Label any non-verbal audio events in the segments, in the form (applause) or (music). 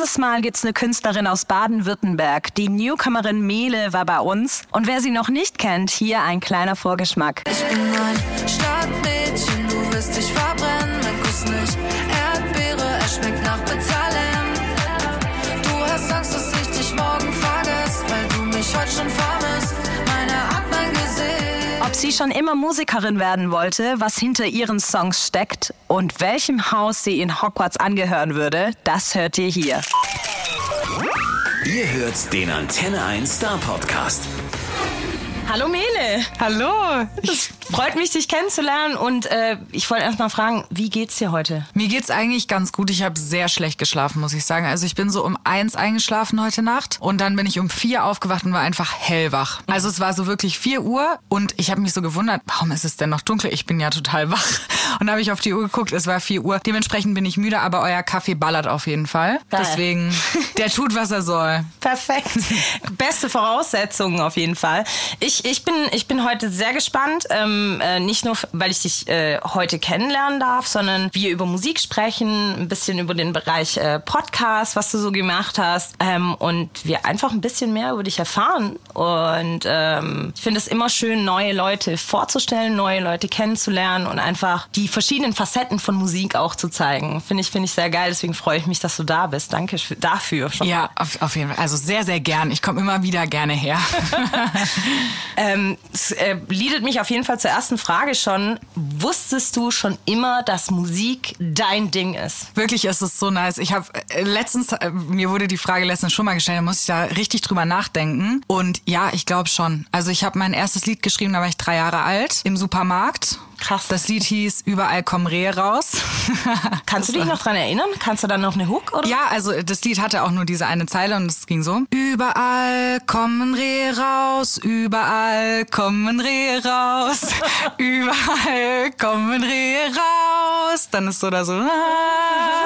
dieses Mal gibt's eine Künstlerin aus Baden-Württemberg. Die Newcomerin Mele war bei uns. Und wer sie noch nicht kennt, hier ein kleiner Vorgeschmack. Ich bin ein Sie schon immer Musikerin werden wollte, was hinter ihren Songs steckt und welchem Haus sie in Hogwarts angehören würde, das hört ihr hier. Ihr hört den Antenne 1 Star Podcast. Hallo Mele. Hallo. Es freut mich, dich kennenzulernen und äh, ich wollte erst mal fragen, wie geht's dir heute? Mir geht's eigentlich ganz gut. Ich habe sehr schlecht geschlafen, muss ich sagen. Also ich bin so um eins eingeschlafen heute Nacht und dann bin ich um vier aufgewacht und war einfach hellwach. Also es war so wirklich vier Uhr und ich habe mich so gewundert, warum ist es denn noch dunkel? Ich bin ja total (laughs) wach. Und dann habe ich auf die Uhr geguckt, es war vier Uhr. Dementsprechend bin ich müde, aber euer Kaffee ballert auf jeden Fall. Geil. Deswegen, der tut, was er soll. (laughs) Perfekt. (laughs) Beste Voraussetzungen auf jeden Fall. Ich, ich, bin, ich bin heute sehr gespannt. Ähm, äh, nicht nur, weil ich dich äh, heute kennenlernen darf, sondern wir über Musik sprechen, ein bisschen über den Bereich äh, Podcast, was du so gemacht hast. Ähm, und wir einfach ein bisschen mehr über dich erfahren. Und ähm, ich finde es immer schön, neue Leute vorzustellen, neue Leute kennenzulernen und einfach die verschiedenen Facetten von Musik auch zu zeigen. Finde ich, finde ich sehr geil. Deswegen freue ich mich, dass du da bist. Danke für- dafür schon. Ja, auf, auf jeden Fall. Also sehr, sehr gern. Ich komme immer wieder gerne her. (laughs) Ähm, es äh, leadet mich auf jeden Fall zur ersten Frage schon. Wusstest du schon immer, dass Musik dein Ding ist? Wirklich ist es so nice. Ich habe äh, letztens, äh, mir wurde die Frage letztens schon mal gestellt, da muss ich da richtig drüber nachdenken. Und ja, ich glaube schon. Also ich habe mein erstes Lied geschrieben, da war ich drei Jahre alt, im Supermarkt. Krass. Das Lied hieß Überall kommen Rehe raus. (laughs) Kannst du dich noch dran erinnern? Kannst du dann noch eine Hook oder? Ja, also das Lied hatte auch nur diese eine Zeile und es ging so. Überall kommen Rehe raus, überall kommen Rehe raus, (laughs) überall kommen Rehe raus. Dann ist so da so, ah,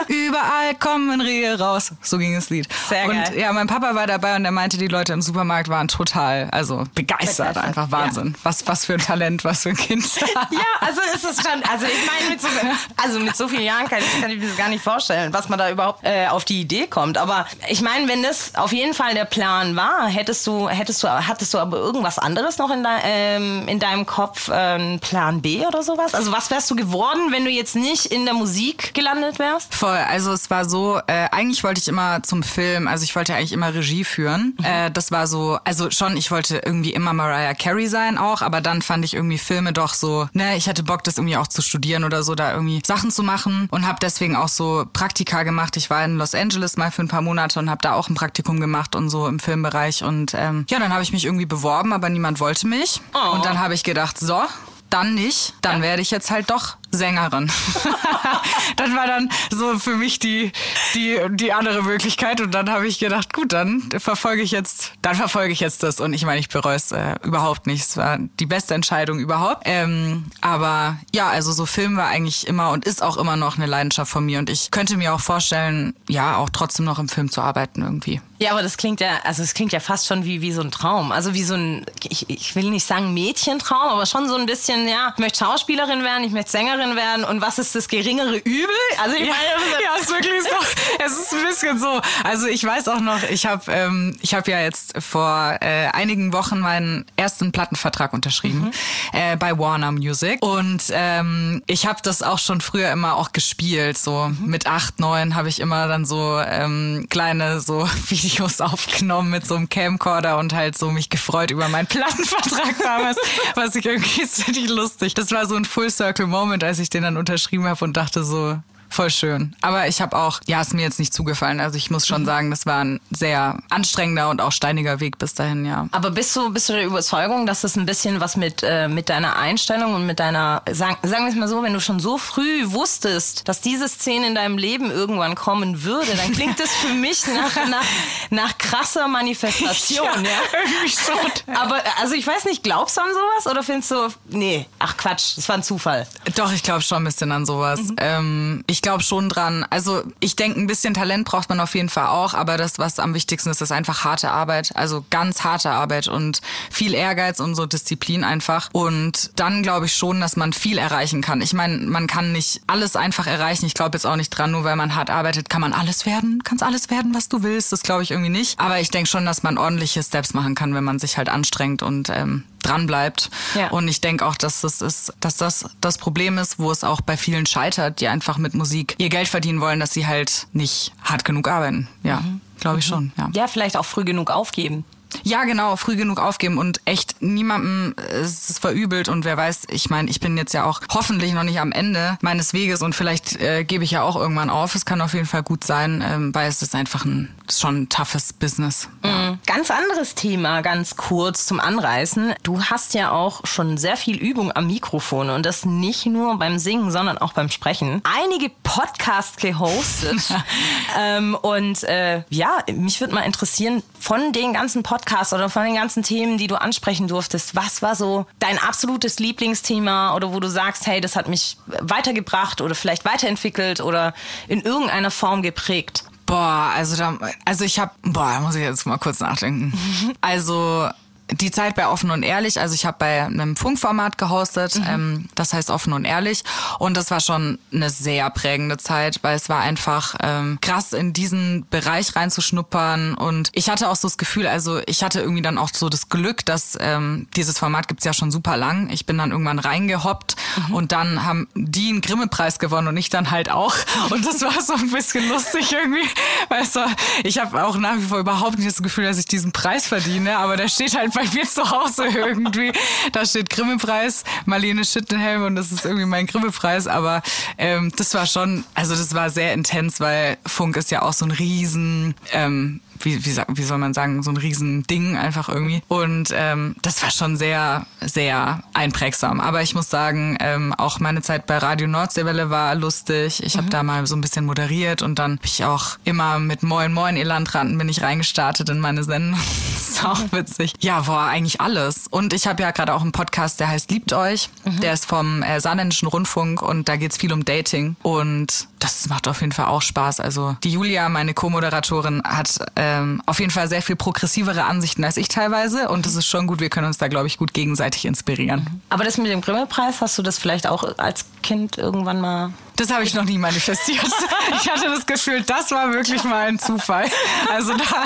überall kommen Rehe raus. So ging das Lied. Sehr und geil. ja, mein Papa war dabei und er meinte, die Leute im Supermarkt waren total, also begeistert, Begeistert, einfach Wahnsinn. Was, was für ein Talent, was für ein Kind. (laughs) Ja, also ist es schon, also ich meine, mit so, also mit so vielen Jahren kann ich, kann ich mir das gar nicht vorstellen, was man da überhaupt äh, auf die Idee kommt. Aber ich meine, wenn das auf jeden Fall der Plan war, hättest du, hättest du, hattest du aber irgendwas anderes noch in, de, ähm, in deinem Kopf, ähm, Plan B oder sowas? Also was wärst du geworden, wenn du jetzt nicht in der Musik gelandet wärst? Voll, also es war so, äh, eigentlich wollte ich immer zum Film, also ich wollte eigentlich immer Regie führen. Äh, das war so, also schon, ich wollte irgendwie immer Mariah Carey sein auch, aber dann fand ich irgendwie Filme doch so, ne, ich hatte Bock, das irgendwie auch zu studieren oder so, da irgendwie Sachen zu machen und habe deswegen auch so Praktika gemacht. Ich war in Los Angeles mal für ein paar Monate und habe da auch ein Praktikum gemacht und so im Filmbereich und ähm, ja, dann habe ich mich irgendwie beworben, aber niemand wollte mich. Und dann habe ich gedacht, so, dann nicht, dann werde ich jetzt halt doch Sängerin. (laughs) das war dann so für mich die, die, die andere Möglichkeit. Und dann habe ich gedacht, gut, dann verfolge ich jetzt, dann verfolge ich jetzt das. Und ich meine, ich bereue es äh, überhaupt nicht. Es war die beste Entscheidung überhaupt. Ähm, aber ja, also so Film war eigentlich immer und ist auch immer noch eine Leidenschaft von mir. Und ich könnte mir auch vorstellen, ja, auch trotzdem noch im Film zu arbeiten irgendwie. Ja, aber das klingt ja, also es klingt ja fast schon wie, wie so ein Traum. Also wie so ein, ich, ich will nicht sagen Mädchentraum, aber schon so ein bisschen, ja, ich möchte Schauspielerin werden, ich möchte Sängerin werden und was ist das geringere Übel? Also ich meine, ja, ist wirklich so. (laughs) Es ist ein bisschen so. Also ich weiß auch noch, ich habe ähm, ich habe ja jetzt vor äh, einigen Wochen meinen ersten Plattenvertrag unterschrieben äh, bei Warner Music und ähm, ich habe das auch schon früher immer auch gespielt. So mit acht, neun habe ich immer dann so ähm, kleine so (laughs) Videos aufgenommen mit so einem Camcorder und halt so mich gefreut über meinen Plattenvertrag damals, (laughs) was ich irgendwie ist richtig lustig. Das war so ein Full Circle Moment, als ich den dann unterschrieben habe und dachte so, voll schön. Aber ich habe auch, ja, ist mir jetzt nicht zugefallen. Also ich muss schon sagen, das war ein sehr anstrengender und auch steiniger Weg bis dahin, ja. Aber bist du, bist du der Überzeugung, dass das ein bisschen was mit, äh, mit deiner Einstellung und mit deiner, sagen, sagen wir es mal so, wenn du schon so früh wusstest, dass diese Szene in deinem Leben irgendwann kommen würde, dann klingt das für mich nach, nach, nach krasse Manifestation, (laughs) ja. irgendwie schon. Aber also ich weiß nicht, glaubst du an sowas oder findest du, nee, ach Quatsch, das war ein Zufall. Doch, ich glaube schon ein bisschen an sowas. Ähm, ich glaube schon dran. Also ich denke, ein bisschen Talent braucht man auf jeden Fall auch, aber das, was am wichtigsten ist, ist einfach harte Arbeit. Also ganz harte Arbeit und viel Ehrgeiz und so Disziplin einfach. Und dann glaube ich schon, dass man viel erreichen kann. Ich meine, man kann nicht alles einfach erreichen. Ich glaube jetzt auch nicht dran, nur weil man hart arbeitet, kann man alles werden. Kannst alles werden, was du willst. Das glaube ich irgendwie nicht. Aber ich denke schon, dass man ordentliche Steps machen kann, wenn man sich halt anstrengt und ähm, dran bleibt. Ja. Und ich denke auch, dass das ist, dass das das Problem ist, wo es auch bei vielen scheitert, die einfach mit Musik ihr Geld verdienen wollen, dass sie halt nicht hart genug arbeiten. Ja, glaube ich schon. Ja. Ja, vielleicht auch früh genug aufgeben. Ja, genau, früh genug aufgeben und echt niemandem äh, ist es verübelt und wer weiß, ich meine, ich bin jetzt ja auch hoffentlich noch nicht am Ende meines Weges und vielleicht äh, gebe ich ja auch irgendwann auf. Es kann auf jeden Fall gut sein, ähm, weil es ist einfach ein, ist schon ein toughes Business. Ja. Ganz anderes Thema, ganz kurz zum Anreißen. Du hast ja auch schon sehr viel Übung am Mikrofon und das nicht nur beim Singen, sondern auch beim Sprechen. Einige Podcasts gehostet. (laughs) ähm, und äh, ja, mich würde mal interessieren, von den ganzen Podcasts oder von den ganzen Themen, die du ansprechen durftest, was war so dein absolutes Lieblingsthema oder wo du sagst, hey, das hat mich weitergebracht oder vielleicht weiterentwickelt oder in irgendeiner Form geprägt? Boah, also da, also ich habe, boah, da muss ich jetzt mal kurz nachdenken. (laughs) Also die Zeit bei Offen und Ehrlich, also ich habe bei einem Funkformat gehostet, ähm, das heißt Offen und Ehrlich. Und das war schon eine sehr prägende Zeit, weil es war einfach ähm, krass in diesen Bereich reinzuschnuppern. Und ich hatte auch so das Gefühl, also ich hatte irgendwie dann auch so das Glück, dass ähm, dieses Format gibt's ja schon super lang. Ich bin dann irgendwann reingehoppt und dann haben die einen Grimme-Preis gewonnen und ich dann halt auch. (laughs) Und das war so ein bisschen lustig irgendwie, weißt du, ich habe auch nach wie vor überhaupt nicht das Gefühl, dass ich diesen Preis verdiene, aber der steht halt bei mir zu Hause irgendwie. Da steht Grimme-Preis, Marlene Schittenhelm und das ist irgendwie mein Grimme-Preis. Aber ähm, das war schon, also das war sehr intens, weil Funk ist ja auch so ein riesen, ähm, wie, wie, wie soll man sagen, so ein riesen Ding einfach irgendwie. Und ähm, das war schon sehr, sehr einprägsam. Aber ich muss sagen, ähm, auch meine Zeit bei Radio Nordseewelle war lustig. Ich habe da mal so ein bisschen moderiert und dann bin ich auch immer mit Moin Moin ihr Landratten bin ich reingestartet in meine Sendung. (laughs) das ist auch witzig. Ja, boah, eigentlich alles. Und ich habe ja gerade auch einen Podcast, der heißt Liebt euch. Der ist vom äh, Saarländischen Rundfunk und da geht's viel um Dating. Und das macht auf jeden Fall auch Spaß. Also die Julia, meine Co-Moderatorin, hat ähm, auf jeden Fall sehr viel progressivere Ansichten als ich teilweise. Und das ist schon gut. Wir können uns da, glaube ich, gut gegenseitig inspirieren. Aber das mit dem Grimme-Preis, hast du das vielleicht auch als Kind irgendwann mal Das habe ich noch nie manifestiert. (laughs) Ich hatte das Gefühl, das war wirklich mal ein Zufall. Also da,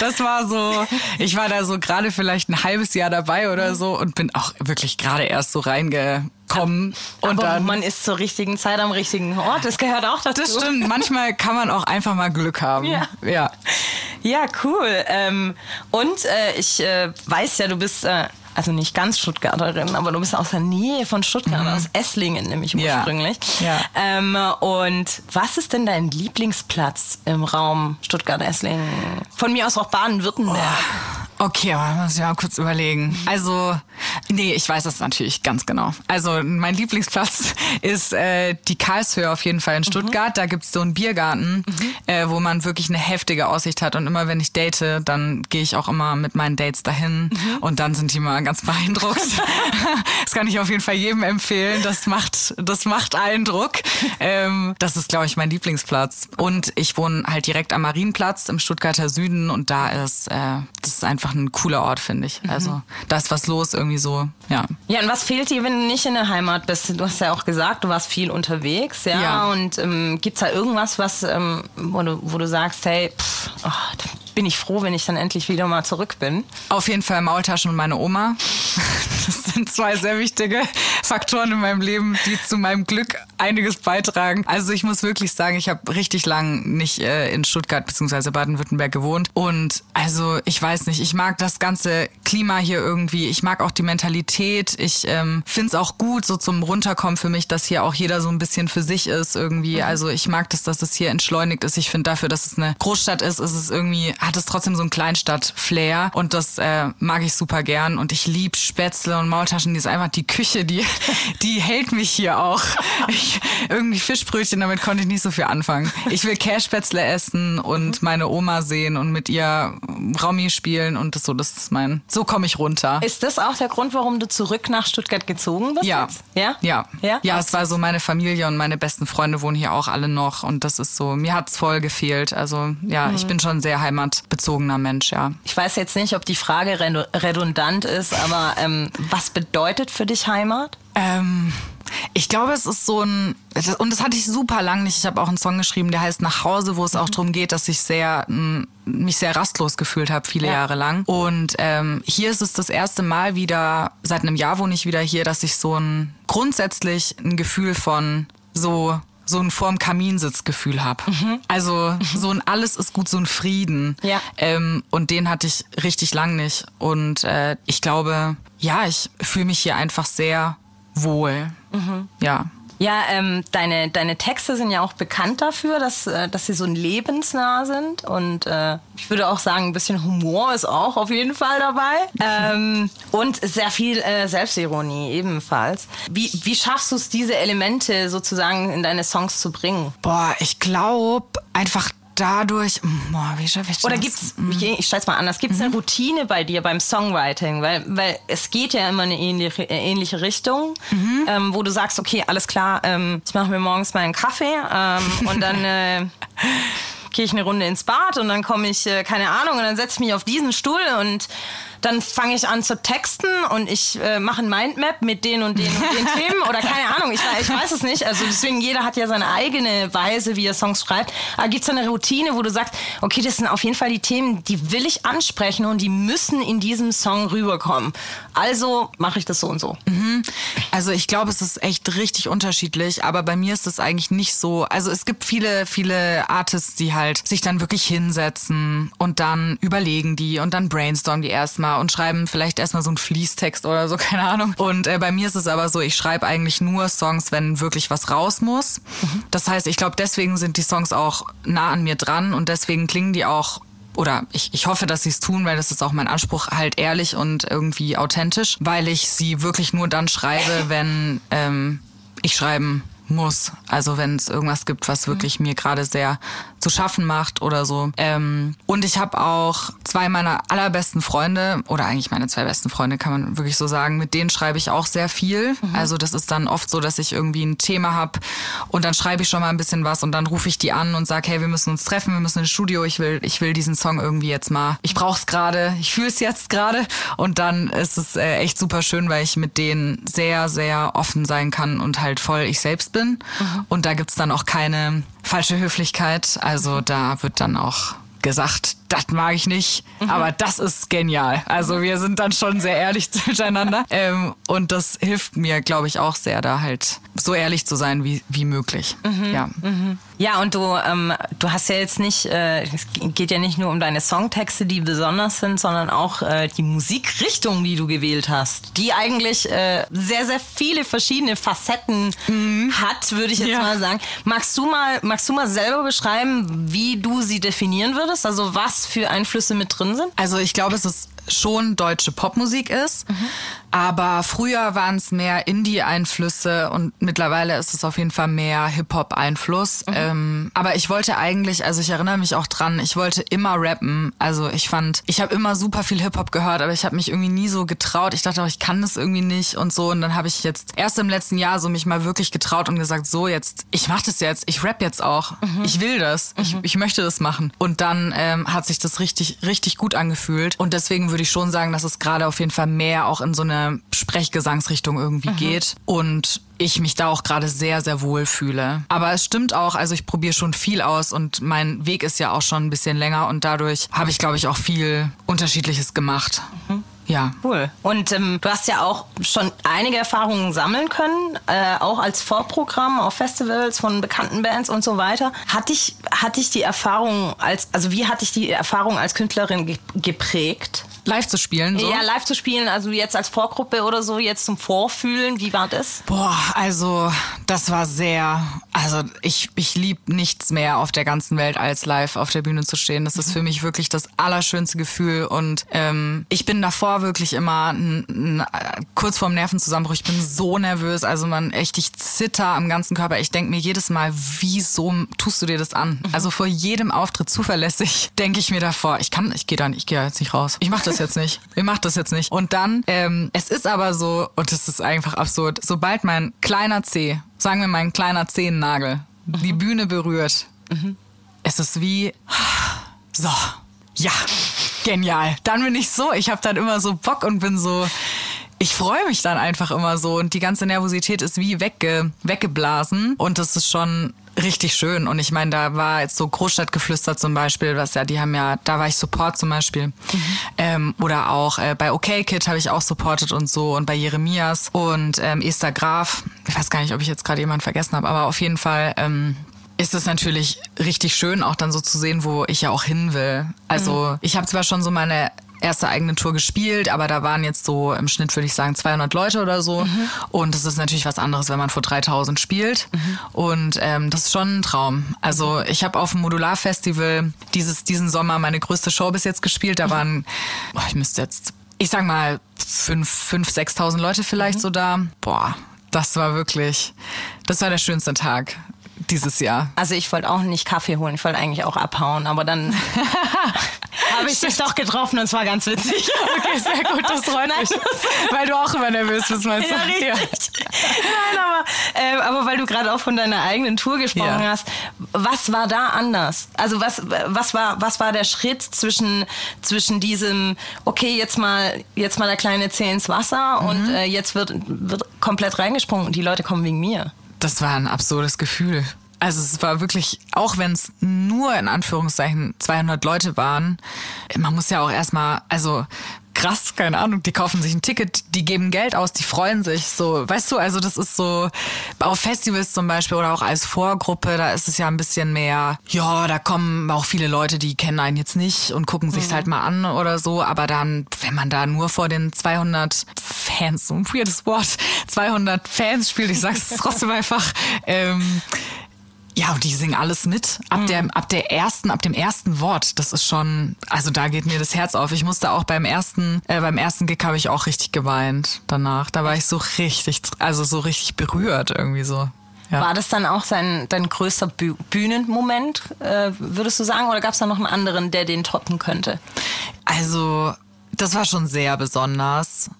das war so, ich war da so gerade vielleicht ein halbes Jahr dabei oder so und bin auch wirklich gerade erst so reingekommen. Und Aber dann, man ist zur richtigen Zeit am richtigen Ort. Das gehört auch dazu. das stimmt, manchmal kann man auch einfach mal Glück haben. Ja. ja. Ja, cool. Ähm, und äh, ich äh, weiß ja, du bist äh, also nicht ganz Stuttgarterin, aber du bist aus der Nähe von Stuttgart, aus Esslingen nämlich Ja. ursprünglich. Ja. Ähm, und was ist denn dein Lieblingsplatz im Raum Stuttgart-Esslingen? Von mir aus auch Baden-Württemberg. Okay, aber muss ich mal kurz überlegen. Also, nee, ich weiß das natürlich ganz genau. Also, mein Lieblingsplatz (laughs) ist äh, die Karlshöhe auf jeden Fall in Stuttgart. Da gibt's so einen Biergarten, äh, wo man wirklich eine heftige Aussicht hat. Und immer wenn ich date, dann gehe ich auch immer mit meinen Dates dahin. Und dann sind die mal ganz beeindruckt. (laughs) das kann ich auf jeden Fall jedem empfehlen. Das macht, das macht Eindruck. Ähm, das ist, glaube ich, mein Lieblingsplatz. Und ich wohne halt direkt am Marienplatz im Stuttgarter Süden. Und da ist, äh, das ist einfach ein cooler Ort, finde ich. Also da ist was los irgendwie so, ja. Ja, und was fehlt dir, wenn du nicht in der Heimat bist? Du hast ja auch gesagt, du warst viel unterwegs, ja. Ja. Und ähm, gibt's da irgendwas, was, ähm, wo, du, wo du sagst, hey, pff, oh, da bin ich froh, wenn ich dann endlich wieder mal zurück bin? Auf jeden Fall Maultaschen und meine Oma. (laughs) Das sind zwei sehr wichtige Faktoren in meinem Leben, die zu meinem Glück einiges beitragen. Also ich muss wirklich sagen, ich habe richtig lang nicht äh, in Stuttgart bzw. Baden-Württemberg gewohnt. Und also ich weiß nicht, ich mag das ganze Klima hier irgendwie. Ich mag auch die Mentalität. Ich ähm, finde es auch gut, so zum Runterkommen für mich, dass hier auch jeder so ein bisschen für sich ist irgendwie. Also ich mag das, dass es hier entschleunigt ist. Ich finde dafür, dass es eine Großstadt ist, ist es irgendwie, hat es trotzdem so ein Kleinstadt-Flair. Und das äh, mag ich super gern. Und ich lieb Spätzle und Maultaschen. Die ist einfach die Küche, die (laughs) die hält mich hier auch. Ich, irgendwie Fischbrötchen, damit konnte ich nicht so viel anfangen. Ich will Cashspätzle essen und meine Oma sehen und mit ihr Raumi spielen und das so, das ist mein, so komme ich runter. Ist das auch der Grund, warum du zurück nach Stuttgart gezogen bist? Ja. Jetzt? Ja? Ja. Ja? ja, es war so, meine Familie und meine besten Freunde wohnen hier auch alle noch und das ist so, mir hat's voll gefehlt. Also ja, ich bin schon ein sehr heimatbezogener Mensch, ja. Ich weiß jetzt nicht, ob die Frage redu- redundant ist, aber ähm, was bedeutet für dich Heimat? Ähm, ich glaube, es ist so ein, und das hatte ich super lang nicht. Ich habe auch einen Song geschrieben, der heißt Nach Hause, wo es auch darum geht, dass ich sehr, mich sehr rastlos gefühlt habe, viele Ja. Jahre lang. Und ähm, hier ist es das erste Mal wieder, seit einem Jahr wohne ich wieder hier, dass ich so ein, grundsätzlich ein Gefühl von so, so ein vorm Kaminsitzgefühl habe. (laughs) Also so ein alles ist gut, so ein Frieden. Ja. Ähm, und den hatte ich richtig lang nicht. Und äh, ich glaube, ja, ich fühle mich hier einfach sehr wohl. Ja. Ja, ähm, deine, deine Texte sind ja auch bekannt dafür, dass, äh, dass sie so lebensnah sind. Und äh, ich würde auch sagen, ein bisschen Humor ist auch auf jeden Fall dabei. (laughs) Ähm, und sehr viel äh, Selbstironie ebenfalls. Wie, wie schaffst du es, diese Elemente sozusagen in deine Songs zu bringen? Boah, ich glaube einfach dadurch. Boah, wie schaffe ich das? Oder gibt's, ich, ich stell's mal anders, gibt's eine Routine bei dir beim Songwriting? Weil, weil es geht ja immer in eine ähnliche, äh, ähnliche Richtung, ähm, wo du sagst, okay, alles klar, ähm, ich mache mir morgens meinen Kaffee ähm, und dann (laughs) äh, gehe ich eine Runde ins Bad und dann komme ich, äh, keine Ahnung, und dann setze ich mich auf diesen Stuhl und dann fange ich an zu texten und ich äh, mache ein Mindmap mit den und den und den (laughs) Themen oder keine Ahnung, ich, ich weiß es nicht. Also deswegen, jeder hat ja seine eigene Weise, wie er Songs schreibt. Aber gibt es eine Routine, wo du sagst, okay, das sind auf jeden Fall die Themen, die will ich ansprechen und die müssen in diesem Song rüberkommen. Also mache ich das so und so. Also ich glaube, es ist echt richtig unterschiedlich, aber bei mir ist es eigentlich nicht so. Also es gibt viele, viele Artists, die halt sich dann wirklich hinsetzen und dann überlegen die und dann brainstormen die erstmal und schreiben vielleicht erstmal so einen Fließtext oder so, (laughs) keine Ahnung. Und äh, bei mir ist es aber so, ich schreibe eigentlich nur Songs, wenn wirklich was raus muss. Das heißt, ich glaube, deswegen sind die Songs auch nah an mir dran und deswegen klingen die auch oder ich, ich hoffe, dass sie es tun, weil das ist auch mein Anspruch, halt ehrlich und irgendwie authentisch, weil ich sie wirklich nur dann schreibe, (laughs) wenn ähm, ich schreiben muss. Also wenn es irgendwas gibt, was wirklich mir gerade sehr zu schaffen macht oder so. Ähm, und ich habe auch zwei meiner allerbesten Freunde, oder eigentlich meine zwei besten Freunde, kann man wirklich so sagen, mit denen schreibe ich auch sehr viel. Also das ist dann oft so, dass ich irgendwie ein Thema habe und dann schreibe ich schon mal ein bisschen was und dann rufe ich die an und sage, hey, wir müssen uns treffen, wir müssen ins Studio, ich will, ich will diesen Song irgendwie jetzt mal, ich brauche es gerade, ich fühle es jetzt gerade. Und dann ist es äh, echt super schön, weil ich mit denen sehr, sehr offen sein kann und halt voll ich selbst bin. Und da gibt's dann auch keine falsche Höflichkeit. Also da wird dann auch gesagt, das mag ich nicht, aber das ist genial. Also wir sind dann schon sehr ehrlich (laughs) miteinander. Ähm, und das hilft mir, glaube ich, auch sehr, da halt so ehrlich zu sein wie, wie möglich. Ja. Ja, und du, ähm, du hast ja jetzt nicht, äh, es geht ja nicht nur um deine Songtexte, die besonders sind, sondern auch äh, die Musikrichtung, die du gewählt hast, die eigentlich äh, sehr, sehr viele verschiedene Facetten hat, würde ich jetzt Ja. mal sagen. Magst du mal, magst du mal selber beschreiben, wie du sie definieren würdest? Also was für Einflüsse mit drin sind? Also ich glaube, es ist schon deutsche Popmusik ist, aber früher waren es mehr Indie-Einflüsse und mittlerweile ist es auf jeden Fall mehr Hip-Hop-Einfluss. Ähm, aber ich wollte eigentlich, also ich erinnere mich auch dran, ich wollte immer rappen. Also ich fand, ich habe immer super viel Hip-Hop gehört, aber ich habe mich irgendwie nie so getraut. Ich dachte auch, ich kann das irgendwie nicht und so. Und dann habe ich jetzt erst im letzten Jahr so mich mal wirklich getraut und gesagt, so jetzt, ich mache das jetzt, ich rap jetzt auch. Ich will das, ich, ich möchte das machen. Und dann ähm, hat sich das richtig, richtig gut angefühlt. Und deswegen würde ich schon sagen, dass es gerade auf jeden Fall mehr auch in so eine Sprechgesangsrichtung irgendwie geht. Und ich mich da auch gerade sehr, sehr wohl fühle. Aber es stimmt auch, also ich probiere schon viel aus und mein Weg ist ja auch schon ein bisschen länger und dadurch habe ich, glaube ich, auch viel Unterschiedliches gemacht. Ja. Cool. Und ähm, du hast ja auch schon einige Erfahrungen sammeln können, äh, auch als Vorprogramm auf Festivals von bekannten Bands und so weiter. Hat dich, hat dich die Erfahrung als, also wie hat dich die Erfahrung als Künstlerin ge geprägt? Live zu spielen. So. Ja, live zu spielen, also jetzt als Vorgruppe oder so, jetzt zum Vorfühlen, wie war das? Boah, also das war sehr, also ich, ich liebe nichts mehr auf der ganzen Welt als live auf der Bühne zu stehen. Das ist für mich wirklich das allerschönste Gefühl und ähm, ich bin davor wirklich immer n, n, kurz vorm Nervenzusammenbruch. Ich bin so nervös, also man echt, ich zitter am ganzen Körper. Ich denke mir jedes Mal, wieso tust du dir das an? Also vor jedem Auftritt zuverlässig (laughs) denke ich mir davor, ich kann, ich gehe da, nicht, ich gehe jetzt nicht raus. Ich mache das jetzt nicht. Ich mache das jetzt nicht. Und dann, ähm, es ist aber so, und es ist einfach absurd, sobald mein kleiner Zeh, sagen wir mein kleiner Zehennagel, die Bühne berührt, es ist wie, so, ja, genial. Dann bin ich so, ich habe dann immer so Bock und bin so, ich freue mich dann einfach immer so und die ganze Nervosität ist wie wegge, weggeblasen und das ist schon richtig schön. Und ich meine, da war jetzt so Großstadtgeflüster zum Beispiel, was ja, die haben ja, da war ich Support zum Beispiel. Ähm, oder auch äh, bei OK Kid habe ich auch supportet und so und bei Jeremias und ähm, Esther Graf. Ich weiß gar nicht, ob ich jetzt gerade jemanden vergessen habe, aber auf jeden Fall. Ähm, ist es natürlich richtig schön, auch dann so zu sehen, wo ich ja auch hin will. Also ich habe zwar schon so meine erste eigene Tour gespielt, aber da waren jetzt so im Schnitt würde ich sagen 200 Leute oder so und das ist natürlich was anderes, wenn man vor 3000 spielt und ähm, das ist schon ein Traum. Also ich habe auf dem Modularfestival dieses diesen Sommer meine größte Show bis jetzt gespielt. Da waren, boah, ich müsste jetzt, ich sag mal fünf, fünf, 6.000 Leute vielleicht so da. Boah, das war wirklich, das war der schönste Tag dieses Jahr. Also ich wollte auch nicht Kaffee holen, ich wollte eigentlich auch abhauen, aber dann (laughs) habe ich dich doch getroffen und es war ganz witzig. (laughs) Okay, sehr gut, das freut mich. Weil du auch immer nervös bist, meinst du? Ja, richtig. Nein, aber, äh, aber weil du gerade auch von deiner eigenen Tour gesprochen Ja. hast, was war da anders? Also was, was, war, was war der Schritt zwischen, zwischen diesem, okay, jetzt mal, jetzt mal der kleine Zeh ins Wasser Mhm. und äh, jetzt wird, wird komplett reingesprungen und die Leute kommen wegen mir? Das war ein absurdes Gefühl. Also es war wirklich, auch wenn es nur in Anführungszeichen 200 Leute waren, man muss ja auch erstmal, also krass, keine Ahnung, die kaufen sich ein Ticket, die geben Geld aus, die freuen sich so, weißt du, also das ist so, auf Festivals zum Beispiel oder auch als Vorgruppe, da ist es ja ein bisschen mehr, ja, da kommen auch viele Leute, die kennen einen jetzt nicht und gucken sich's halt mal an oder so, aber dann, wenn man da nur vor den 200 Fans, so ein weirdes Wort, 200 Fans spielt, ich sag's (laughs) trotzdem einfach, ähm, ja, und die singen alles mit. Ab, der, ab der ersten, ab dem ersten Wort. Das ist schon, also da geht mir das Herz auf. Ich musste auch beim ersten, äh, beim ersten Gig habe ich auch richtig geweint danach. Da war ich so richtig, also so richtig berührt irgendwie so. Ja. War das dann auch sein, dein größter Bü Bühnenmoment, äh, würdest du sagen? Oder gab es da noch einen anderen, der den toppen könnte? Also, das war schon sehr besonders.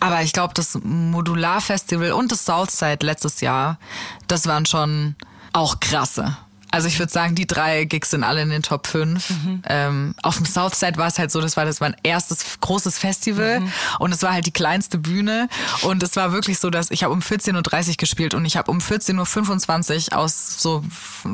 Aber ich glaube, das Modular-Festival und das Southside letztes Jahr, das waren schon auch krasse. Also ich würde sagen, die drei Gigs sind alle in den Top 5. Ähm, auf dem Southside war es halt so, das war das mein erstes großes Festival. Und es war halt die kleinste Bühne. Und es war wirklich so, dass ich habe um 14.30 Uhr gespielt und ich habe um 14.25 Uhr aus so,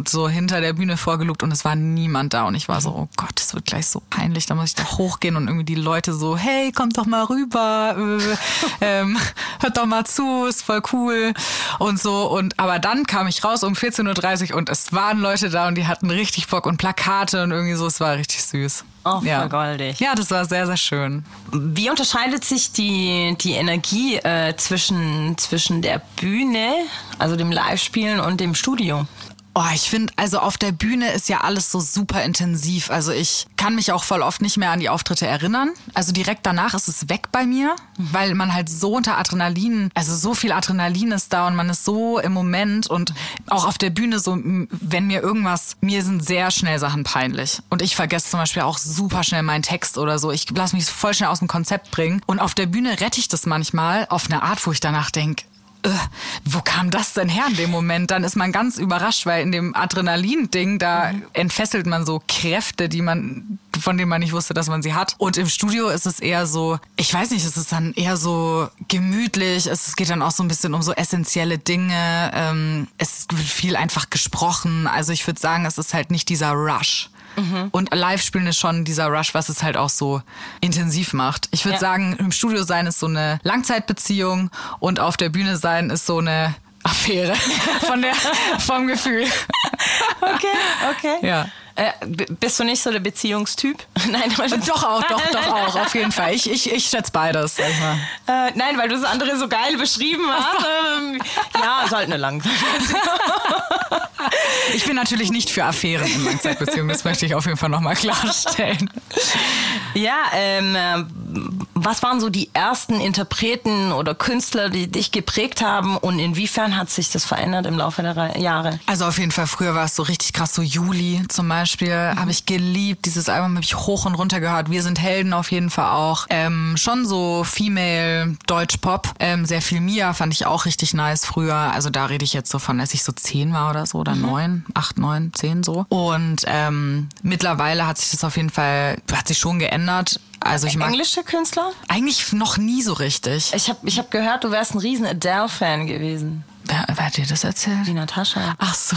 so hinter der Bühne vorgelugt und es war niemand da. Und ich war so, oh Gott, das wird gleich so peinlich, da muss ich da hochgehen und irgendwie die Leute so, hey, kommt doch mal rüber, äh, ähm, hört doch mal zu, ist voll cool. Und so. Und aber dann kam ich raus um 14.30 Uhr und es waren Leute da und die hatten richtig Bock und Plakate und irgendwie so, es war richtig süß. Oh, voll ja. goldig. Ja, das war sehr, sehr schön. Wie unterscheidet sich die, die Energie äh, zwischen, zwischen der Bühne, also dem Live-Spielen und dem Studio? Oh, ich finde, also auf der Bühne ist ja alles so super intensiv. Also ich kann mich auch voll oft nicht mehr an die Auftritte erinnern. Also direkt danach ist es weg bei mir, weil man halt so unter Adrenalin, also so viel Adrenalin ist da und man ist so im Moment und auch auf der Bühne so, wenn mir irgendwas, mir sind sehr schnell Sachen peinlich. Und ich vergesse zum Beispiel auch super schnell meinen Text oder so. Ich lasse mich voll schnell aus dem Konzept bringen. Und auf der Bühne rette ich das manchmal auf eine Art, wo ich danach denke, äh, wo kam das denn her in dem Moment? Dann ist man ganz überrascht, weil in dem Adrenalin-Ding, da entfesselt man so Kräfte, die man, von denen man nicht wusste, dass man sie hat. Und im Studio ist es eher so, ich weiß nicht, es ist dann eher so gemütlich. Es geht dann auch so ein bisschen um so essentielle Dinge. Ähm, es wird viel einfach gesprochen. Also ich würde sagen, es ist halt nicht dieser Rush. Und Live-Spielen ist schon dieser Rush, was es halt auch so intensiv macht. Ich würde Ja. sagen, im Studio sein ist so eine Langzeitbeziehung und auf der Bühne sein ist so eine Affäre (laughs) von der, vom Gefühl. Okay, okay. Ja. Äh, bist du nicht so der Beziehungstyp? (laughs) Nein, weil du- Doch auch, doch, doch (laughs) auch, auf jeden Fall. Ich, ich, ich schätze beides, sag ich mal. Äh, nein, weil du das andere so geil beschrieben hast. Ähm, ja, ist halt eine lang. (laughs) Ich bin natürlich nicht für Affären in Langzeitbeziehungen, das möchte ich auf jeden Fall nochmal klarstellen. Ja, ähm, äh, was waren so die ersten Interpreten oder Künstler, die dich geprägt haben und inwiefern hat sich das verändert im Laufe der Re- Jahre? Also auf jeden Fall, früher war es so richtig krass, so Juli zum Beispiel, habe ich geliebt. Dieses Album habe ich hoch und runter gehört. Wir sind Helden auf jeden Fall auch. Ähm, schon so Female Deutsch-Pop. Ähm, sehr viel Mia fand ich auch richtig nice früher. Also da rede ich jetzt so von, als ich so zehn war oder so oder neun, acht, neun, zehn so. Und ähm, mittlerweile hat sich das auf jeden Fall, hat sich schon geändert. Also ich mag Englische Künstler? eigentlich noch nie so richtig. Ich habe ich hab gehört, du wärst ein riesen Adele-Fan gewesen. Wer, wer hat dir das erzählt? Die Natascha. Ach so.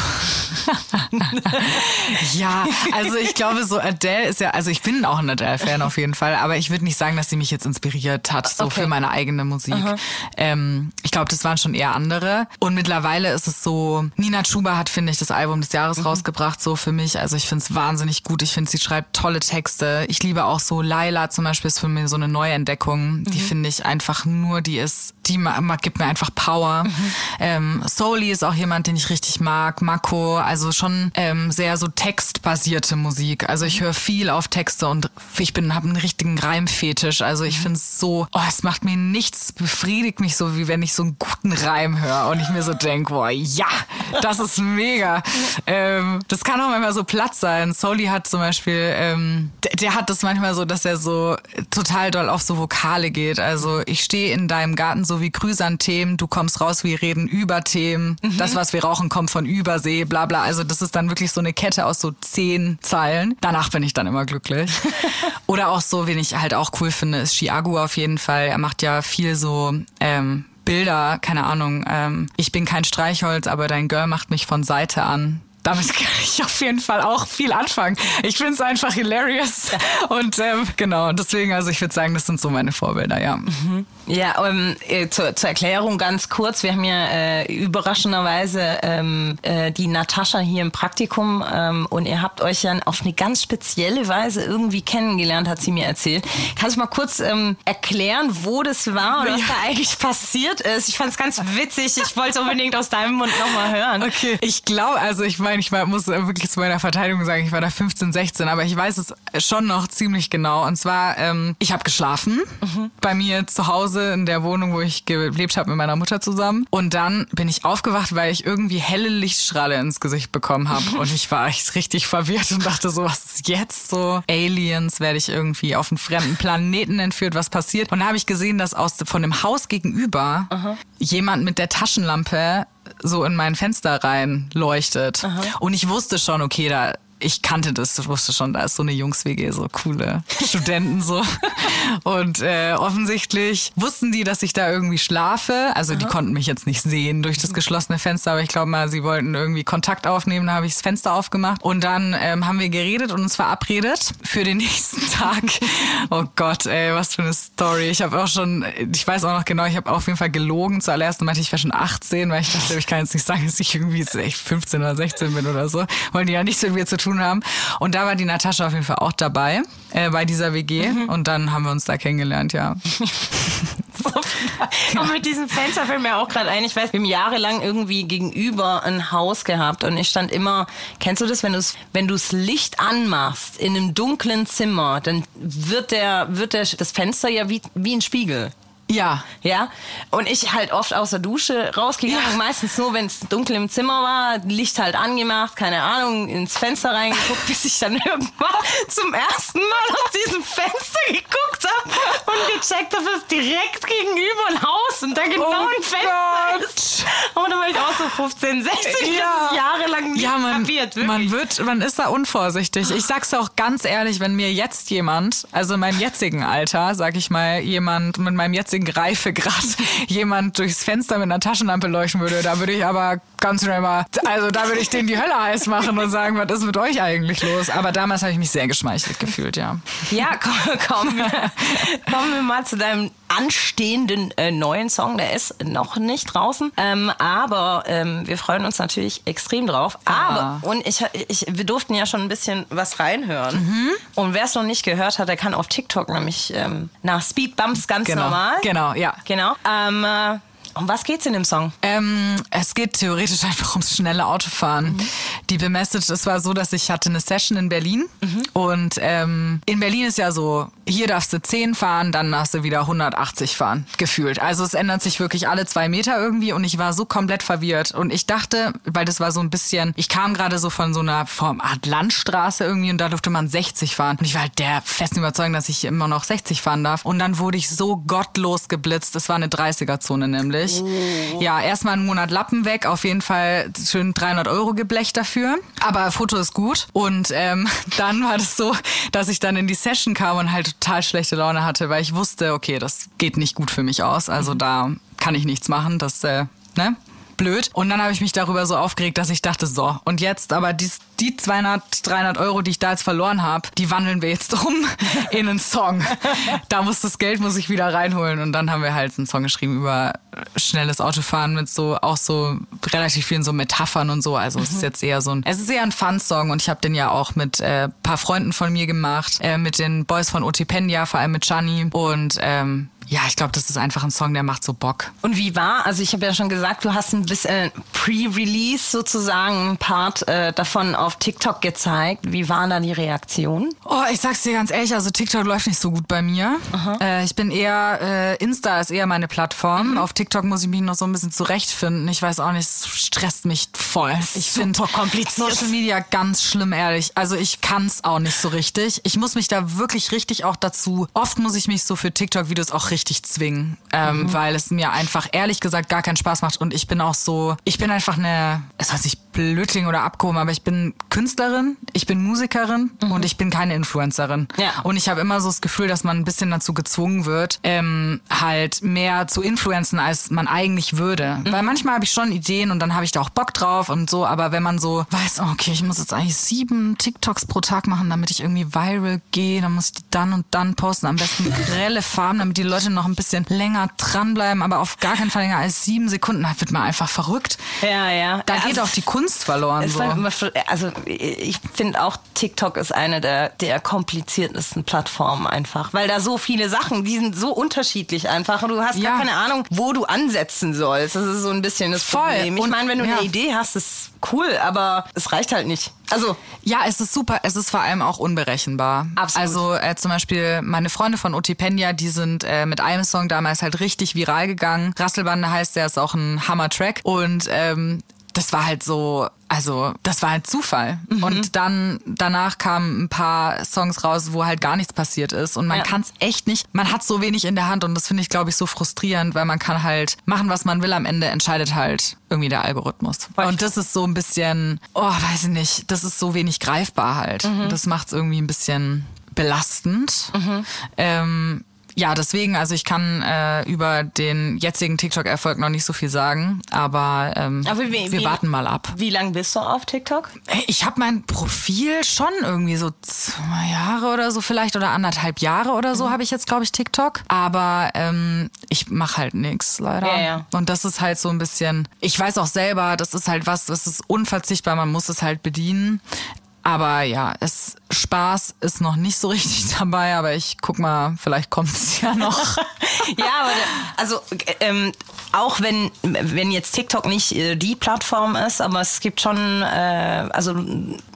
(laughs) ja, also ich glaube, so Adele ist ja, also ich bin auch ein Adele-Fan auf jeden Fall, aber ich würde nicht sagen, dass sie mich jetzt inspiriert hat, so Okay. für meine eigene Musik. Ähm, ich glaube, das waren schon eher andere. Und mittlerweile ist es so, Nina Chuba hat, finde ich, das Album des Jahres rausgebracht, so für mich. Also ich finde es wahnsinnig gut. Ich finde, sie schreibt tolle Texte. Ich liebe auch so Laila zum Beispiel, ist für mich so eine Neuentdeckung. Die finde ich einfach nur, die ist, die gibt mir einfach Power. Ähm, Souli ist auch jemand, den ich richtig mag. Mako, also schon ähm, sehr so textbasierte Musik. Also ich höre viel auf Texte und ich bin habe einen richtigen Reimfetisch. Also ich finde es so, oh, es macht mir nichts, befriedigt mich so, wie wenn ich so einen guten Reim höre und ich mir so denke, boah, ja, das ist mega. (laughs) Ähm, das kann auch manchmal so platt sein. Souli hat zum Beispiel, ähm, der, der hat das manchmal so, dass er so total doll auf so Vokale geht. Also ich stehe in deinem Garten so wie Chrysanthemen, du kommst raus, wir reden über Themen. Das, was wir rauchen, kommt von Übersee, bla bla. Also das ist dann wirklich so eine Kette aus so zehn Zeilen. Danach bin ich dann immer glücklich. (laughs) Oder auch so, wen ich halt auch cool finde, ist Chiago auf jeden Fall. Er macht ja viel so ähm, Bilder, keine Ahnung. Ähm, ich bin kein Streichholz, aber dein Girl macht mich von Seite an. Damit (laughs) kann ich auf jeden Fall auch viel anfangen. Ich finde es einfach hilarious. Und ähm, genau, deswegen, also ich würde sagen, das sind so meine Vorbilder, ja. Ja, ähm, äh, zur, zur Erklärung ganz kurz. Wir haben ja äh, überraschenderweise ähm, äh, die Natascha hier im Praktikum ähm, und ihr habt euch ja auf eine ganz spezielle Weise irgendwie kennengelernt, hat sie mir erzählt. Kannst du mal kurz ähm, erklären, wo das war und was da eigentlich passiert ist? Ich fand es ganz witzig. Ich wollte unbedingt aus deinem Mund nochmal hören. Okay. Ich glaube, also ich meine, ich war, muss wirklich zu meiner Verteidigung sagen, ich war da 15, 16, aber ich weiß es schon noch ziemlich genau. Und zwar, ähm, ich habe geschlafen bei mir zu Hause in der Wohnung, wo ich gelebt habe mit meiner Mutter zusammen. Und dann bin ich aufgewacht, weil ich irgendwie helle Lichtstrahle ins Gesicht bekommen habe. Und ich war echt richtig verwirrt und dachte so, was ist jetzt so? Aliens, werde ich irgendwie auf einen fremden Planeten entführt, was passiert? Und da habe ich gesehen, dass aus von dem Haus gegenüber jemand mit der Taschenlampe so in mein Fenster rein leuchtet. Und ich wusste schon, okay, da ich kannte das, ich wusste schon, da ist so eine Jungs-WG, so coole Studenten so. (laughs) Und äh, offensichtlich wussten die, dass ich da irgendwie schlafe. Also die konnten mich jetzt nicht sehen durch das geschlossene Fenster, aber ich glaube mal, sie wollten irgendwie Kontakt aufnehmen. Da habe ich das Fenster aufgemacht und dann ähm, haben wir geredet und uns verabredet für den (laughs) nächsten Tag. Oh Gott, ey, was für eine Story. Ich habe auch schon, ich weiß auch noch genau, ich habe auf jeden Fall gelogen. Zuallerst meinte ich, ich wäre schon 18, weil ich dachte, ich kann jetzt nicht sagen, dass ich irgendwie jetzt echt 15 oder 16 bin oder so. Wollen die ja nichts mit mir zu tun haben. Und da war die Natascha auf jeden Fall auch dabei äh, bei dieser WG und dann haben wir uns da kennengelernt, ja. (laughs) Und mit diesem Fenster fällt mir auch gerade ein, ich weiß, wir haben jahrelang irgendwie gegenüber ein Haus gehabt und ich stand immer, kennst du das, wenn du wenn du's Licht anmachst in einem dunklen Zimmer, dann wird der wird der, das Fenster ja wie wie ein Spiegel. Ja, Ja, und ich halt oft aus der Dusche rausgegangen, Ja. meistens nur, wenn es dunkel im Zimmer war, Licht halt angemacht, keine Ahnung, ins Fenster reingeguckt, (laughs) bis ich dann irgendwann zum ersten Mal aus diesem Fenster geguckt habe und gecheckt habe, es ist direkt gegenüber ein Haus und da genau Oh ein Fenster ist. Und dann war ich auch so 15, 16, ich hab das jahrelang nicht ja, man, kapiert, wirklich. man wird, man ist da unvorsichtig. Ich sag's auch ganz ehrlich, wenn mir jetzt jemand, also in meinem jetzigen Alter, sag ich mal, jemand mit meinem jetzigen Reifegrad, (laughs) jemand durchs Fenster mit einer Taschenlampe leuchten würde, da würde ich aber ganz schnell mal, also da würde ich denen die Hölle heiß machen und sagen, was ist mit euch eigentlich los? Aber damals habe ich mich sehr geschmeichelt gefühlt, ja. Ja, komm, wir, (laughs) kommen wir mal zu deinem anstehenden äh, neuen Song. Der ist noch nicht draußen, ähm, aber ähm, wir freuen uns natürlich extrem drauf. Aber, und ich, ich, wir durften ja schon ein bisschen was reinhören. Mhm. Und wer es noch nicht gehört hat, der kann auf TikTok nämlich ähm, nach Speed Bumps ganz Genau. normal. Genau, ja. Genau. Ähm, äh, um was geht's in dem Song? Ähm, es geht theoretisch (laughs) einfach ums schnelle Autofahren. Die Message, es war so, dass ich hatte eine Session in Berlin und ähm, in Berlin ist ja so, hier darfst du 10 fahren, dann darfst du wieder 180 fahren, gefühlt. Also es ändert sich wirklich alle zwei Meter irgendwie und ich war so komplett verwirrt und ich dachte, weil das war so ein bisschen, ich kam gerade so von so einer Form Art Landstraße irgendwie und da durfte man 60 fahren und ich war halt der festen Überzeugung, dass ich immer noch 60 fahren darf und dann wurde ich so gottlos geblitzt. Das war eine 30er-Zone nämlich. Ja, erstmal einen Monat Lappen weg, auf jeden Fall schön 300 Euro geblecht dafür. Aber Foto ist gut. Und ähm, (laughs) dann war das so, dass ich dann in die Session kam und halt total schlechte Laune hatte, weil ich wusste, okay, das geht nicht gut für mich aus. Also da kann ich nichts machen. Das, äh, ne? Blöd. Und dann habe ich mich darüber so aufgeregt, dass ich dachte, so, und jetzt aber dies, die 200, 300 Euro, die ich da jetzt verloren habe, die wandeln wir jetzt um (laughs) in einen Song. Da muss das Geld muss ich wieder reinholen. Und dann haben wir halt einen Song geschrieben über schnelles Autofahren mit so auch so relativ vielen so Metaphern und so. Also es ist jetzt eher so ein, es ist eher ein Fun-Song und ich habe den ja auch mit äh, paar Freunden von mir gemacht, äh, mit den Boys von Otipendia, vor allem mit Chani und ähm, ja, ich glaube, das ist einfach ein Song, der macht so Bock. Und wie war, also ich habe ja schon gesagt, du hast ein bisschen Pre-Release sozusagen ein Part äh, davon auf TikTok gezeigt. Wie waren da die Reaktionen? Oh, ich sag's dir ganz ehrlich, also TikTok läuft nicht so gut bei mir. Äh, ich bin eher, äh, Insta ist eher meine Plattform. Auf TikTok muss ich mich noch so ein bisschen zurechtfinden. Ich weiß auch nicht, es stresst mich voll. Ich finde. Social Media ganz schlimm, ehrlich. Also ich kann's auch nicht so richtig. Ich muss mich da wirklich richtig auch dazu, oft muss ich mich so für TikTok-Videos auch richtig zwingen, ähm, weil es mir einfach ehrlich gesagt gar keinen Spaß macht und ich bin auch so, ich bin einfach eine, es hört sich blödling oder abgehoben, aber ich bin Künstlerin, ich bin Musikerin und ich bin keine Influencerin. Ja. Und ich habe immer so das Gefühl, dass man ein bisschen dazu gezwungen wird, ähm, halt mehr zu influenzen, als man eigentlich würde. Weil manchmal habe ich schon Ideen und dann habe ich da auch Bock drauf und so, aber wenn man so weiß, oh, okay, ich muss jetzt eigentlich sieben TikToks pro Tag machen, damit ich irgendwie viral gehe, dann muss ich die dann und dann posten, am besten (laughs) grelle Farben, damit die Leute noch ein bisschen länger dranbleiben, aber auf gar keinen Fall länger als sieben Sekunden, da wird man einfach verrückt. Ja, ja. Da Also- geht auch die Kunst verloren. So. immer Also ich finde auch TikTok ist eine der, der kompliziertesten Plattformen einfach, weil da so viele Sachen, die sind so unterschiedlich einfach und du hast Ja. gar keine Ahnung, wo du ansetzen sollst. Das ist so ein bisschen das Voll. Problem. Ich meine, wenn du ja. eine Idee hast, ist cool, aber es reicht halt nicht. Also Ja, es ist super. Es ist vor allem auch unberechenbar. Absolut. Also äh, zum Beispiel meine Freunde von Otipendia, die sind äh, mit einem Song damals halt richtig viral gegangen. Rasselbande heißt der, ist auch ein Hammer-Track. Und ähm, das war halt so, also das war halt Zufall. Mhm. Und dann danach kamen ein paar Songs raus, wo halt gar nichts passiert ist. Und man Ja. kann es echt nicht, man hat so wenig in der Hand und das finde ich, glaube ich, so frustrierend, weil man kann halt machen, was man will. Am Ende entscheidet halt irgendwie der Algorithmus. Voll. Und das ist so ein bisschen, oh, weiß ich nicht, das ist so wenig greifbar halt. Mhm. Das macht es irgendwie ein bisschen belastend. Ähm, ja, deswegen, also ich kann äh, über den jetzigen TikTok-Erfolg noch nicht so viel sagen, aber, ähm, Aber wie- wir warten mal ab. wie lange bist du auf TikTok? Ey, Ich habe mein Profil schon irgendwie so zwei Jahre oder so vielleicht oder anderthalb Jahre oder Mhm. so habe ich jetzt, glaube ich, TikTok. Aber ähm, ich mache halt nix leider. Ja, ja. Und das ist halt so ein bisschen, ich weiß auch selber, das ist halt was, das ist unverzichtbar, man muss es halt bedienen. Aber ja, es Spaß ist noch nicht so richtig (laughs) dabei, aber ich guck mal, vielleicht kommt es (laughs) ja noch. (laughs) ja, aber also ähm, auch wenn wenn jetzt TikTok nicht äh, die Plattform ist, aber es gibt schon, äh, also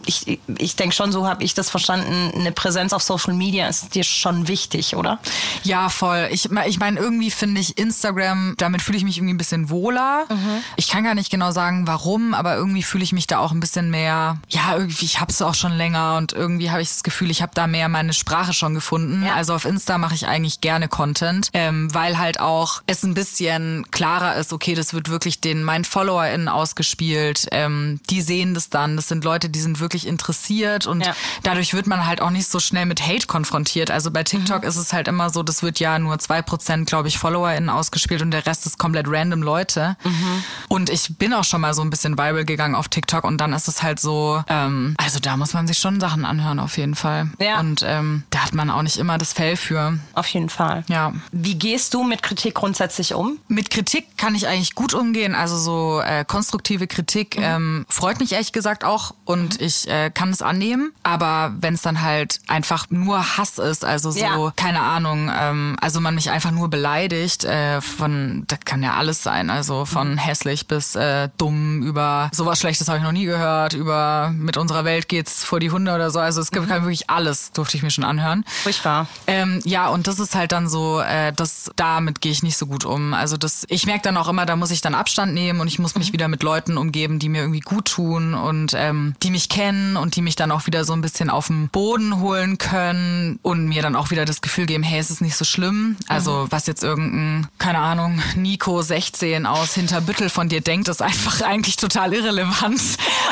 ich, ich denke schon, so habe ich das verstanden, eine Präsenz auf Social Media ist dir schon wichtig, oder? Ja, voll. Ich, ich meine, irgendwie finde ich Instagram, damit fühle ich mich irgendwie ein bisschen wohler. Ich kann gar nicht genau sagen, warum, aber irgendwie fühle ich mich da auch ein bisschen mehr, ja, irgendwie, ich habe es auch schon länger und irgendwie habe ich das Gefühl, ich habe da mehr meine Sprache schon gefunden. Ja. Also auf Insta mache ich eigentlich gerne Content, ähm, weil halt auch es ein bisschen klarer ist, okay, das wird wirklich den meinen FollowerInnen ausgespielt. Ähm, die sehen das dann. Das sind Leute, die sind wirklich interessiert und Ja. dadurch wird man halt auch nicht so schnell mit Hate konfrontiert. Also bei TikTok ist es halt immer so, das wird ja nur 2%, glaube ich, FollowerInnen ausgespielt und der Rest ist komplett random Leute. Und ich bin auch schon mal so ein bisschen viral gegangen auf TikTok und dann ist es halt so, ähm, also da muss man sich schon Sachen anhören auf jeden Fall. Ja. Und ähm, da hat man auch nicht immer das Fell für. Auf jeden Fall. Ja. Wie gehst du mit Kritik grundsätzlich um? Mit Kritik kann ich eigentlich gut umgehen. Also so äh, konstruktive Kritik Mhm. ähm, freut mich ehrlich gesagt auch und ich äh, kann es annehmen. Aber wenn es dann halt einfach nur Hass ist, also so, Ja. keine Ahnung, ähm, also man mich einfach nur beleidigt, äh, von, das kann ja alles sein, also von Mhm. hässlich bis äh, dumm über sowas Schlechtes habe ich noch nie gehört, über mit unserer Welt geht's vor die Hunde oder so. Also es gibt Mhm. kann wirklich alles, durfte ich mir schon anhören. Furchtbar. Ähm, ja, und das ist halt dann so, äh, das damit gehe ich nicht so gut um. Also das, ich merke dann auch immer, da muss ich dann Abstand nehmen und ich muss mich wieder mit Leuten umgeben, die mir irgendwie gut tun und ähm, die mich kennen und die mich dann auch wieder so ein bisschen auf den Boden holen können und mir dann auch wieder das Gefühl geben, hey, es ist nicht so schlimm. Also was jetzt irgendein, keine Ahnung, Nico 16 aus Hinterbüttel von dir denkt, ist einfach (laughs) eigentlich total irrelevant.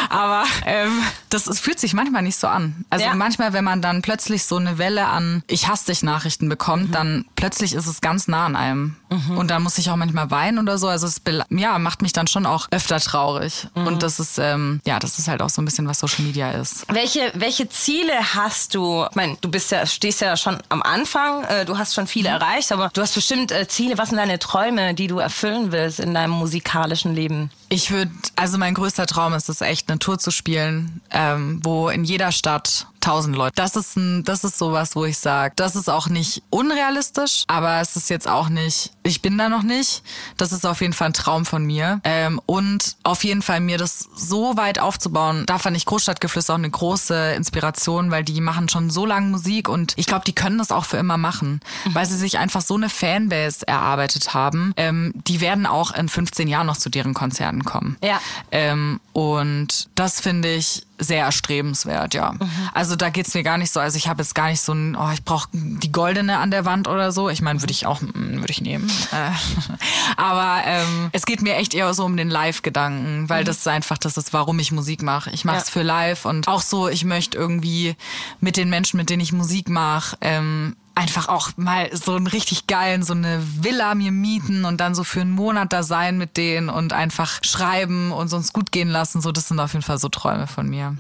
Aber ähm, das es fühlt sich manchmal nicht so an. Also Ja. manchmal, wenn man dann plötzlich so eine Welle an Ich hasse dich Nachrichten bekommt, dann plötzlich ist es ganz nah an einem. Und dann muss ich auch manchmal weinen oder so. Also es ja, macht mich dann schon auch öfter traurig. Und das ist, ähm, ja, das ist halt auch so ein bisschen, was Social Media ist. Welche, welche Ziele hast du? Ich meine, du bist ja, stehst ja schon am Anfang, äh, du hast schon viel erreicht, aber du hast bestimmt äh, Ziele. Was sind deine Träume, die du erfüllen willst in deinem musikalischen Leben? Ich würde, also mein größter Traum ist es echt, eine Tour zu spielen, ähm, wo in jeder Stadt tausend Leute. Das ist ein, das ist sowas, wo ich sage, das ist auch nicht unrealistisch, aber es ist jetzt auch nicht, ich bin da noch nicht. Das ist auf jeden Fall ein Traum von mir. Ähm, und auf jeden Fall mir das so weit aufzubauen, da fand ich Großstadtgeflüster auch eine große Inspiration, weil die machen schon so lange Musik und ich glaube, die können das auch für immer machen, weil sie sich einfach so eine Fanbase erarbeitet haben. Ähm, die werden auch in 15 Jahren noch zu deren Konzerten kommen. Ja. Ähm, und das finde ich sehr erstrebenswert, ja. Also da geht's mir gar nicht so. Also ich habe jetzt gar nicht so ein, oh, ich brauche die goldene an der Wand oder so. Ich meine, würde ich auch, mm, würde ich nehmen. Äh, (laughs) Aber ähm, es geht mir echt eher so um den Live-Gedanken, weil das ist einfach, das ist, warum ich Musik mache. Ich mache es Ja. für live und auch so, ich möchte irgendwie mit den Menschen, mit denen ich Musik mache, ähm, einfach auch mal so einen richtig geilen, so eine Villa mir mieten und dann so für einen Monat da sein mit denen und einfach schreiben und uns gut gehen lassen. So, das sind auf jeden Fall so Träume von mir.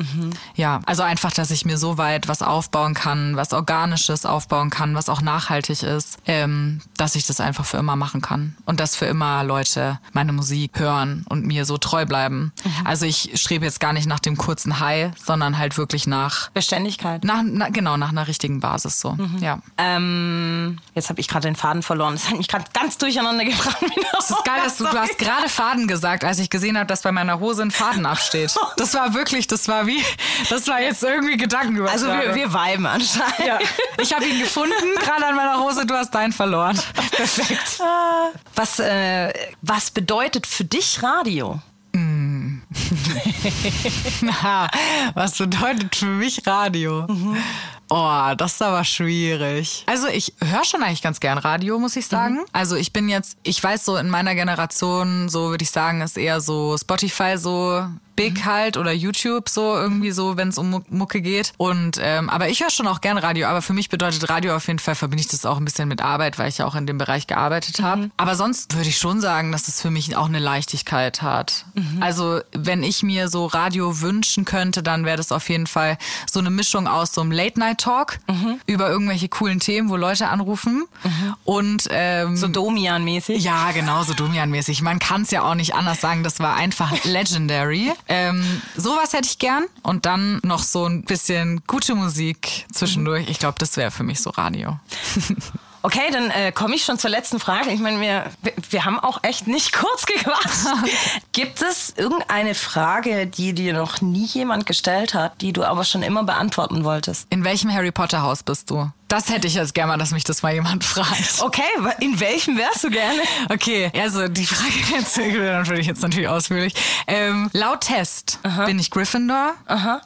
Ja, also einfach, dass ich mir so weit was aufbauen kann, was Organisches aufbauen kann, was auch nachhaltig ist, ähm, dass ich das einfach für immer machen kann. Und dass für immer Leute meine Musik hören und mir so treu bleiben. Also ich strebe jetzt gar nicht nach dem kurzen High, sondern halt wirklich nach, Beständigkeit. nach, na, genau, nach einer richtigen Basis so. Ja. Ähm, jetzt habe ich gerade den Faden verloren. Das hat mich gerade ganz durcheinander gebracht. Es ist geil, dass du, du hast gerade Faden gesagt, als ich gesehen habe, dass bei meiner Hose ein Faden absteht. Das war wirklich, das war wie, das war jetzt irgendwie Gedankenübertragung. Also wir, wir viben anscheinend. ja. Ich habe ihn gefunden, gerade an meiner Hose, du hast deinen verloren. Perfekt. Was, äh, was bedeutet für dich Radio? (laughs) Na, was bedeutet für mich Radio? Oh, das ist aber schwierig. Also ich höre schon eigentlich ganz gern Radio, muss ich sagen. Also ich bin jetzt, ich weiß so in meiner Generation, so würde ich sagen, ist eher so Spotify so big halt oder YouTube so irgendwie so, wenn es um Mu- Mucke geht. Und ähm, aber ich höre schon auch gern Radio. Aber für mich bedeutet Radio auf jeden Fall verbinde ich das auch ein bisschen mit Arbeit, weil ich ja auch in dem Bereich gearbeitet habe. Aber sonst würde ich schon sagen, dass es für mich auch eine Leichtigkeit hat. Also wenn ich mir so Radio wünschen könnte, dann wäre das auf jeden Fall so eine Mischung aus so einem Late Night Talk über irgendwelche coolen Themen, wo Leute anrufen und ähm, So Domian-mäßig? ja, genau, so Domian-mäßig. Man kann es ja auch nicht anders sagen. Das war einfach (laughs) legendary. Ähm, sowas hätte ich gern. Und dann noch so ein bisschen gute Musik zwischendurch. Ich glaube, das wäre für mich so Radio. (laughs) Okay, dann äh, komme ich schon zur letzten Frage. Ich meine, wir, wir, haben auch echt nicht (laughs) kurz gequatscht. (laughs) Gibt es irgendeine Frage, die dir noch nie jemand gestellt hat, die du aber schon immer beantworten wolltest? In welchem Harry Potter Haus bist du? Das hätte ich jetzt gerne mal, dass mich das mal jemand (laughs) fragt. Okay, in welchem wärst du gerne? Okay, also die Frage (laughs) jetzt natürlich jetzt natürlich ausführlich. Ähm, laut Test bin ich Gryffindor,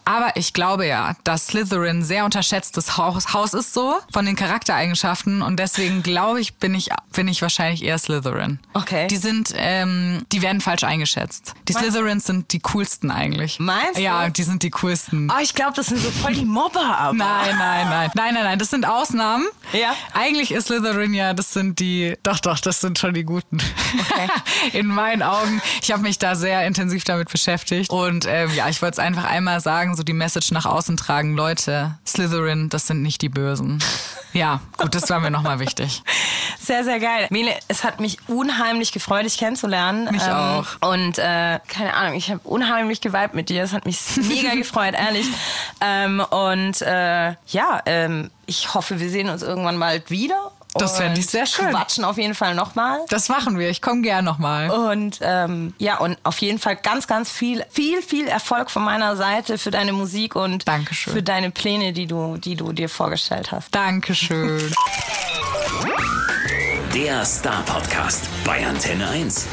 aber ich glaube ja, dass Slytherin sehr unterschätztes Haus, Haus ist so von den Charaktereigenschaften und deswegen glaube ich bin ich bin ich wahrscheinlich eher Slytherin. Slytherin. Okay. Die sind, ähm, die werden falsch eingeschätzt. Die Meinst- Slytherins sind die coolsten eigentlich. Meinst du? Ja, die sind die coolsten. Oh, ich glaube, das sind so voll die Mobber, aber. Nein, nein, nein. Nein, nein, nein. Das sind Ausnahmen. Ja. Eigentlich ist Slytherin ja, das sind die. Doch, doch, das sind schon die Guten. Okay. (laughs) In meinen Augen. Ich habe mich da sehr intensiv damit beschäftigt. Und ähm, ja, ich wollte es einfach einmal sagen, so die Message nach außen tragen. Leute, Slytherin, das sind nicht die Bösen. Ja, gut, das war mir nochmal wichtig. Sehr, sehr geil. Mele, es hat mich unheimlich gefreut, dich kennenzulernen. Mich auch. Und äh, keine Ahnung, ich habe unheimlich geweibt mit dir. Es hat mich (laughs) mega gefreut, ehrlich. Ähm, und äh, ja, ähm, ich hoffe, wir sehen uns irgendwann bald wieder. Das fänd ich sehr schön. Quatschen auf jeden Fall nochmal. Das machen wir. Ich komme gern nochmal. Und ähm, ja, und auf jeden Fall ganz, ganz viel, viel, viel Erfolg von meiner Seite für deine Musik und Dankeschön. für deine Pläne, die du, die du dir vorgestellt hast. Dankeschön. (laughs) Der Star Podcast bei Antenne 1.